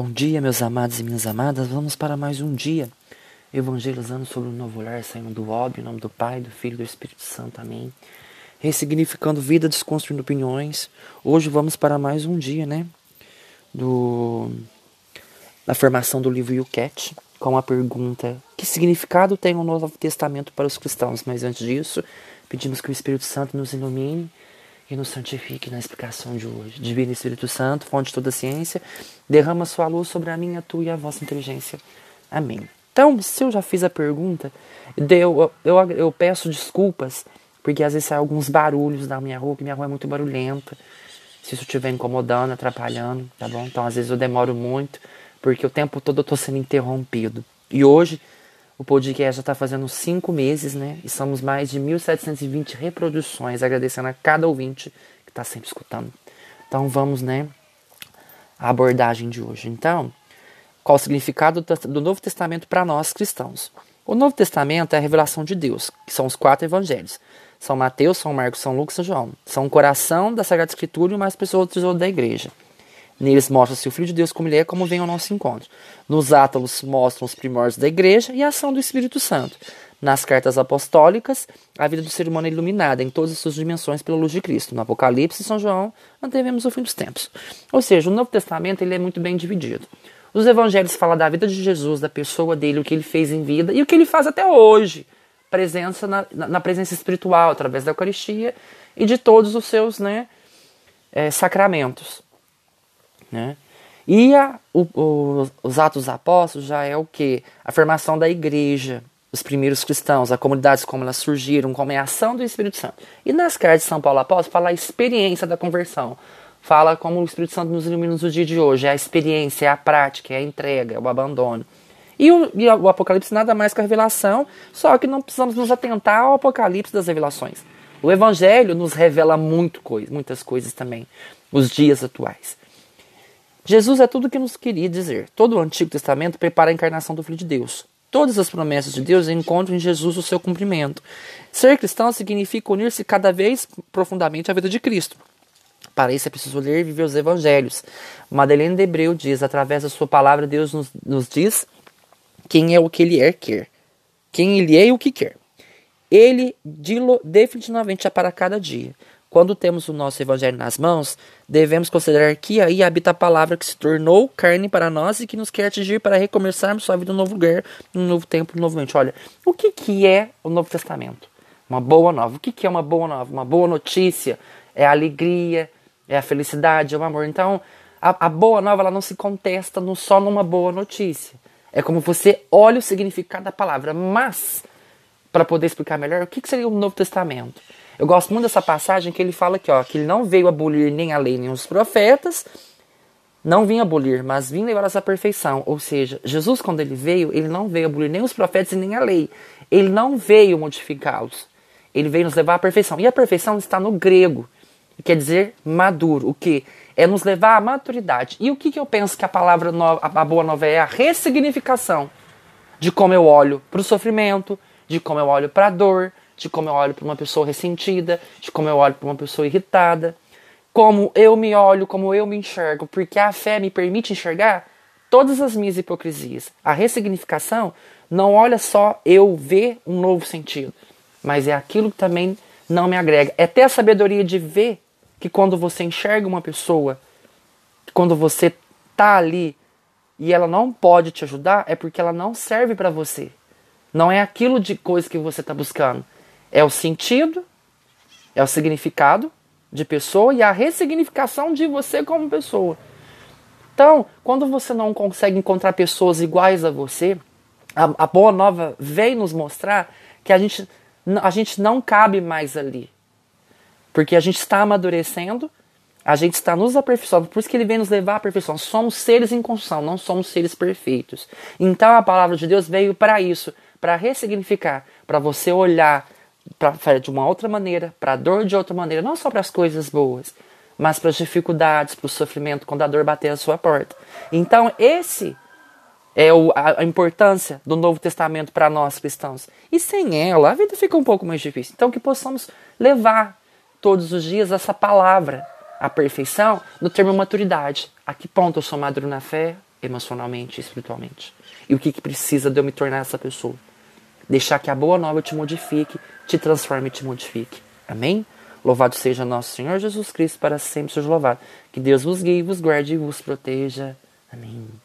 Bom dia, meus amados e minhas amadas. Vamos para mais um dia evangelizando sobre o novo lar, saindo do óbvio, em nome do Pai, do Filho e do Espírito Santo. Amém. Ressignificando vida, desconstruindo opiniões. Hoje vamos para mais um dia, né? Do da formação do livro Yucat, com a pergunta: que significado tem o Novo Testamento para os cristãos? Mas antes disso, pedimos que o Espírito Santo nos ilumine e nos santifique na explicação de hoje. Divino Espírito Santo, fonte de toda ciência, derrama sua luz sobre a minha, a tua e a vossa inteligência. Amém. Então, se eu já fiz a pergunta, eu, eu, eu peço desculpas, porque às vezes saem alguns barulhos da minha rua, que minha rua é muito barulhenta. Se isso estiver incomodando, atrapalhando, tá bom? Então, às vezes eu demoro muito, porque o tempo todo eu estou sendo interrompido. E hoje o podcast já está fazendo cinco meses, né? E somos mais de 1.720 reproduções, agradecendo a cada ouvinte que está sempre escutando. Então vamos, né? A abordagem de hoje. Então, qual o significado do Novo Testamento para nós cristãos? O Novo Testamento é a revelação de Deus, que são os quatro evangelhos. São Mateus, São Marcos, São Lucas e São João. São o coração da Sagrada Escritura e mais tesouro da igreja. Neles mostra-se o Filho de Deus como ele é, como vem ao nosso encontro. Nos átomos mostram os primórdios da igreja e a ação do Espírito Santo. Nas cartas apostólicas, a vida do ser humano é iluminada em todas as suas dimensões pela luz de Cristo. No Apocalipse, São João, antevemos o fim dos tempos. Ou seja, o Novo Testamento ele é muito bem dividido. Os evangelhos falam da vida de Jesus, da pessoa dele, o que ele fez em vida e o que ele faz até hoje. Presença na, na presença espiritual, através da Eucaristia e de todos os seus né, é, sacramentos. Né? E a, o, o, os Atos Apóstolos já é o que? A formação da igreja, os primeiros cristãos, as comunidades como elas surgiram, como é a ação do Espírito Santo. E nas cartas de São Paulo Apóstolo fala a experiência da conversão. Fala como o Espírito Santo nos ilumina no dia de hoje. É a experiência, é a prática, é a entrega, é o abandono. E o, e o Apocalipse nada mais que a revelação, só que não precisamos nos atentar ao Apocalipse das revelações. O Evangelho nos revela muito coisa, muitas coisas também, os dias atuais. Jesus é tudo o que nos queria dizer. Todo o Antigo Testamento prepara a encarnação do Filho de Deus. Todas as promessas de Deus encontram em Jesus o seu cumprimento. Ser cristão significa unir-se cada vez profundamente à vida de Cristo. Para isso é preciso ler e viver os evangelhos. Madeleine de Hebreu diz: através da sua palavra, Deus nos, nos diz quem é o que ele é, quer. Quem ele é e o que quer. Ele definitivamente é para cada dia. Quando temos o nosso evangelho nas mãos, devemos considerar que aí habita a palavra que se tornou carne para nós e que nos quer atingir para recomeçarmos sua vida um novo lugar, um novo tempo, novamente. Olha, o que, que é o Novo Testamento? Uma boa nova. O que, que é uma boa nova? Uma boa notícia é a alegria, é a felicidade, é o amor. Então, a, a boa nova ela não se contesta no, só numa boa notícia. É como você olha o significado da palavra. Mas, para poder explicar melhor, o que, que seria o Novo Testamento? Eu gosto muito dessa passagem que ele fala aqui, ó, que ele não veio abolir nem a lei nem os profetas, não vinha abolir, mas vinha levar essa perfeição. Ou seja, Jesus, quando ele veio, ele não veio abolir nem os profetas e nem a lei. Ele não veio modificá-los. Ele veio nos levar à perfeição. E a perfeição está no grego, quer dizer maduro. O que? É nos levar à maturidade. E o que, que eu penso que a palavra a boa nova é? A ressignificação de como eu olho para o sofrimento, de como eu olho para a dor, de como eu olho para uma pessoa ressentida, de como eu olho para uma pessoa irritada, como eu me olho, como eu me enxergo, porque a fé me permite enxergar todas as minhas hipocrisias. A ressignificação não olha só eu ver um novo sentido, mas é aquilo que também não me agrega. É ter a sabedoria de ver que quando você enxerga uma pessoa, quando você tá ali e ela não pode te ajudar, é porque ela não serve para você. Não é aquilo de coisa que você está buscando. É o sentido, é o significado de pessoa e a ressignificação de você como pessoa. Então, quando você não consegue encontrar pessoas iguais a você, a, a boa nova vem nos mostrar que a gente, a gente não cabe mais ali. Porque a gente está amadurecendo, a gente está nos aperfeiçoando. Por isso que ele vem nos levar à perfeição. Somos seres em construção, não somos seres perfeitos. Então a palavra de Deus veio para isso, para ressignificar, para você olhar para de uma outra maneira, para a dor de outra maneira, não só para as coisas boas, mas para as dificuldades, para o sofrimento quando a dor bater a sua porta. Então, esse é o, a, a, importância do Novo Testamento para nós cristãos. E sem ela, a vida fica um pouco mais difícil. Então, que possamos levar todos os dias essa palavra, a perfeição, no termo maturidade. A que ponto eu sou maduro na fé? emocionalmente e espiritualmente. E o que, que precisa de eu me tornar essa pessoa? Deixar que a boa nova te modifique, te transforme e te modifique. Amém? Louvado seja nosso Senhor Jesus Cristo, para sempre seja louvado. Que Deus vos guie, vos guarde e vos proteja. Amém.